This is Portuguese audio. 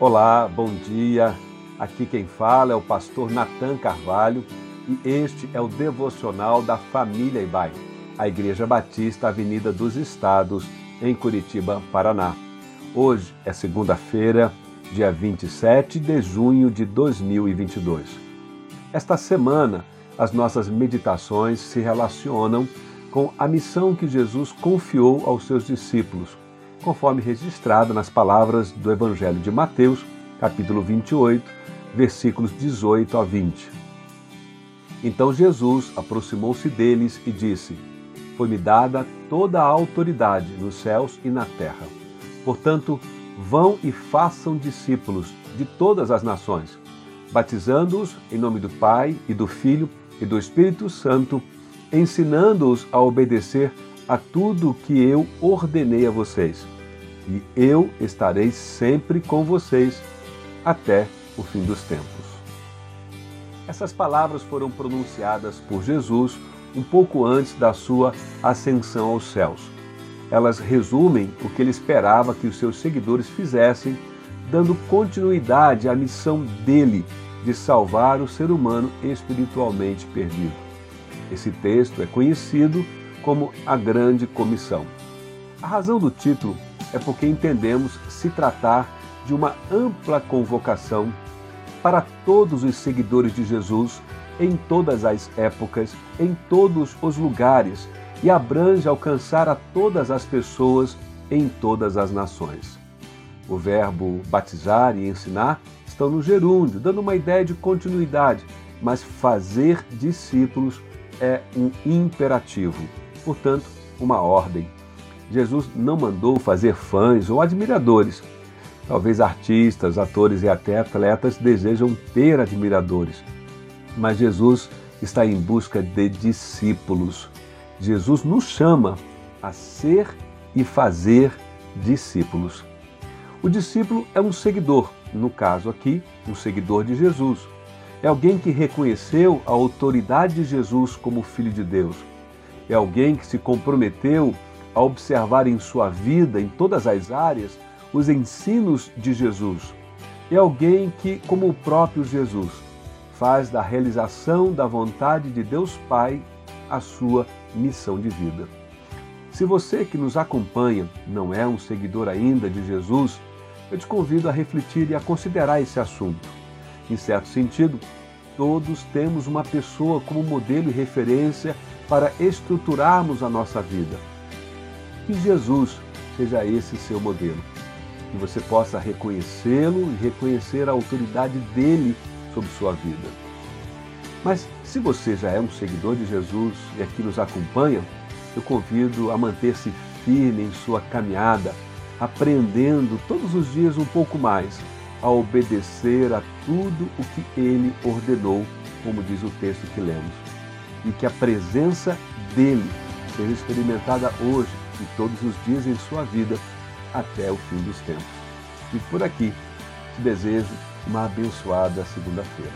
Olá, bom dia. Aqui quem fala é o pastor Nathan Carvalho e este é o devocional da família Ibai, a Igreja Batista Avenida dos Estados, em Curitiba, Paraná. Hoje é segunda-feira, dia 27 de junho de 2022. Esta semana, as nossas meditações se relacionam com a missão que Jesus confiou aos seus discípulos conforme registrado nas palavras do Evangelho de Mateus, capítulo 28, versículos 18 a 20. Então Jesus aproximou-se deles e disse: Foi-me dada toda a autoridade nos céus e na terra. Portanto, vão e façam discípulos de todas as nações, batizando-os em nome do Pai e do Filho e do Espírito Santo, ensinando-os a obedecer a tudo que eu ordenei a vocês. E eu estarei sempre com vocês até o fim dos tempos. Essas palavras foram pronunciadas por Jesus um pouco antes da sua ascensão aos céus. Elas resumem o que ele esperava que os seus seguidores fizessem, dando continuidade à missão dele de salvar o ser humano espiritualmente perdido. Esse texto é conhecido como a Grande Comissão. A razão do título é porque entendemos se tratar de uma ampla convocação para todos os seguidores de Jesus em todas as épocas, em todos os lugares e abrange alcançar a todas as pessoas em todas as nações. O verbo batizar e ensinar estão no gerúndio, dando uma ideia de continuidade, mas fazer discípulos é um imperativo portanto, uma ordem. Jesus não mandou fazer fãs ou admiradores. Talvez artistas, atores e até atletas desejam ter admiradores. Mas Jesus está em busca de discípulos. Jesus nos chama a ser e fazer discípulos. O discípulo é um seguidor, no caso aqui, um seguidor de Jesus. É alguém que reconheceu a autoridade de Jesus como Filho de Deus é alguém que se comprometeu a observar em sua vida, em todas as áreas, os ensinos de Jesus. É alguém que, como o próprio Jesus, faz da realização da vontade de Deus Pai a sua missão de vida. Se você que nos acompanha não é um seguidor ainda de Jesus, eu te convido a refletir e a considerar esse assunto. Em certo sentido, todos temos uma pessoa como modelo e referência para estruturarmos a nossa vida. Que Jesus seja esse seu modelo. Que você possa reconhecê-lo e reconhecer a autoridade dele sobre sua vida. Mas se você já é um seguidor de Jesus e aqui nos acompanha, eu convido a manter-se firme em sua caminhada, aprendendo todos os dias um pouco mais a obedecer a tudo o que ele ordenou, como diz o texto que lemos e que a presença dele seja experimentada hoje e todos os dias em sua vida até o fim dos tempos. E por aqui te desejo uma abençoada segunda-feira.